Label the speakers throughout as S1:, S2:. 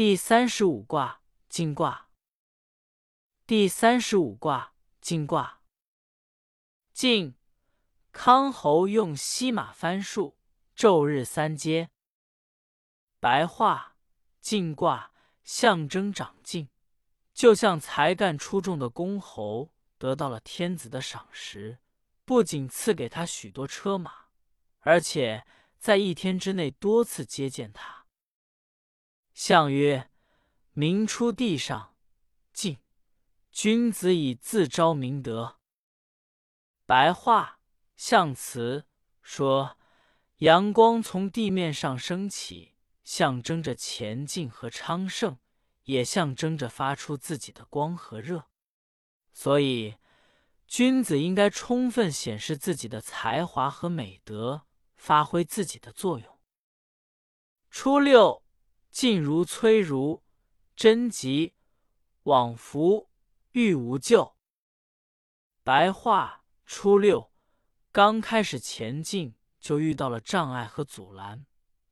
S1: 第三十五卦进卦。第三十五卦进卦。晋康侯用西马翻数，昼日三阶。白话：进卦象征长进，就像才干出众的公侯得到了天子的赏识，不仅赐给他许多车马，而且在一天之内多次接见他。象曰：明出地上，进。君子以自昭明德。白话象辞说，阳光从地面上升起，象征着前进和昌盛，也象征着发出自己的光和热。所以，君子应该充分显示自己的才华和美德，发挥自己的作用。初六。晋如崔如，贞吉，往福，欲无咎。白话：初六，刚开始前进就遇到了障碍和阻拦，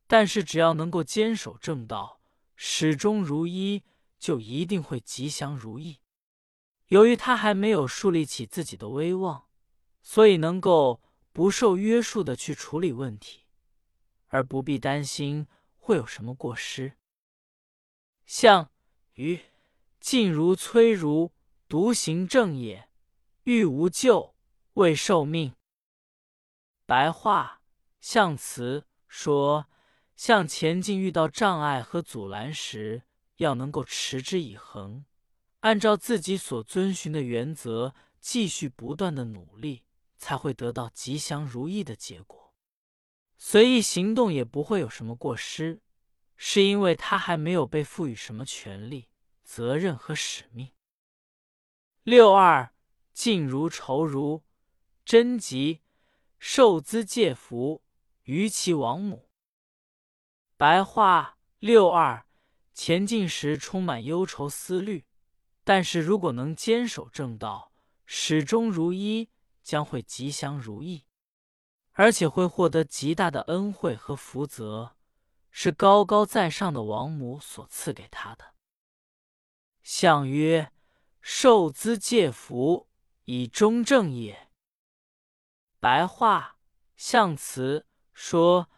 S1: 但是只要能够坚守正道，始终如一，就一定会吉祥如意。由于他还没有树立起自己的威望，所以能够不受约束的去处理问题，而不必担心。会有什么过失？象于晋如崔如，独行正也，欲无咎，未受命。白话象辞说：向前进遇到障碍和阻拦时，要能够持之以恒，按照自己所遵循的原则，继续不断的努力，才会得到吉祥如意的结果。随意行动也不会有什么过失，是因为他还没有被赋予什么权利、责任和使命。六二静如愁如，贞吉，受资借福，于其王母。白话：六二前进时充满忧愁思虑，但是如果能坚守正道，始终如一，将会吉祥如意。而且会获得极大的恩惠和福泽，是高高在上的王母所赐给他的。相曰：受资借福，以忠正也。白话象辞说，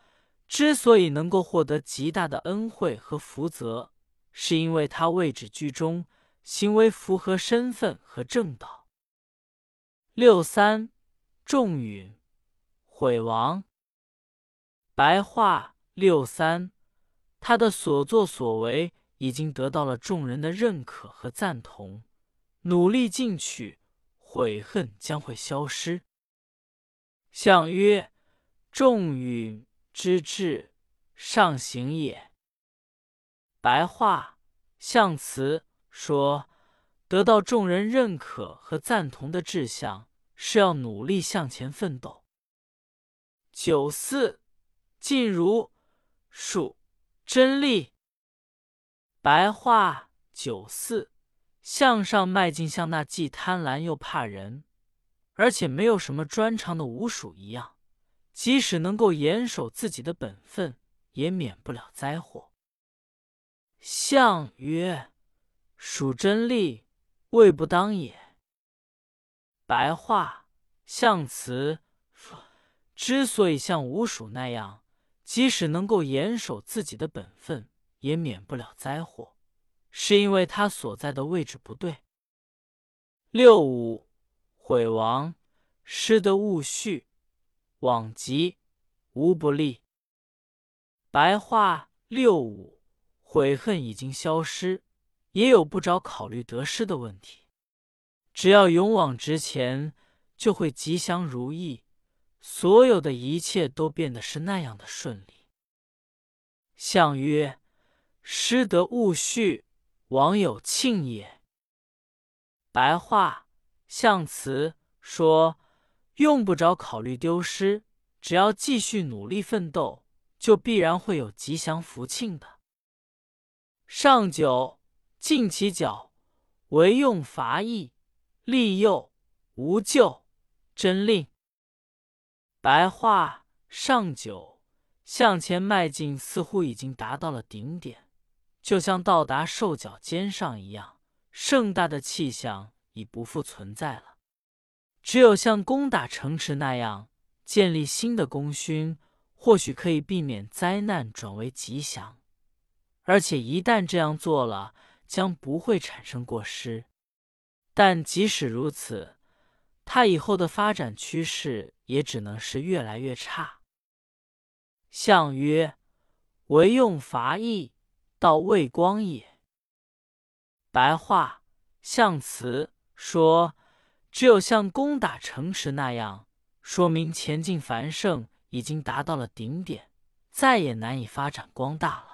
S1: 之所以能够获得极大的恩惠和福泽，是因为他位置居中，行为符合身份和正道。六三众允。毁亡。白话六三，他的所作所为已经得到了众人的认可和赞同，努力进取，悔恨将会消失。相曰：众允之志，上行也。白话象辞说，得到众人认可和赞同的志向，是要努力向前奋斗。九四，晋如数真利。白话：九四，向上迈进，像那既贪婪又怕人，而且没有什么专长的五鼠一样，即使能够严守自己的本分，也免不了灾祸。相曰：属真利，未不当也。白话：象辞。之所以像吴蜀那样，即使能够严守自己的本分，也免不了灾祸，是因为他所在的位置不对。六五毁亡，失得勿续，往极无不利。白话：六五悔恨已经消失，也有不着考虑得失的问题。只要勇往直前，就会吉祥如意。所有的一切都变得是那样的顺利。相曰：“失得勿恤，王有庆也。”白话象辞说：“用不着考虑丢失，只要继续努力奋斗，就必然会有吉祥福庆的。”上九，尽其角，唯用伐役，利诱，无咎，真令。白话上九向前迈进，似乎已经达到了顶点，就像到达兽脚尖上一样，盛大的气象已不复存在了。只有像攻打城池那样建立新的功勋，或许可以避免灾难转为吉祥。而且一旦这样做了，将不会产生过失。但即使如此，他以后的发展趋势也只能是越来越差。相曰：“唯用伐邑，道未光也。”白话：象辞说，只有像攻打城池那样，说明前进繁盛已经达到了顶点，再也难以发展光大了。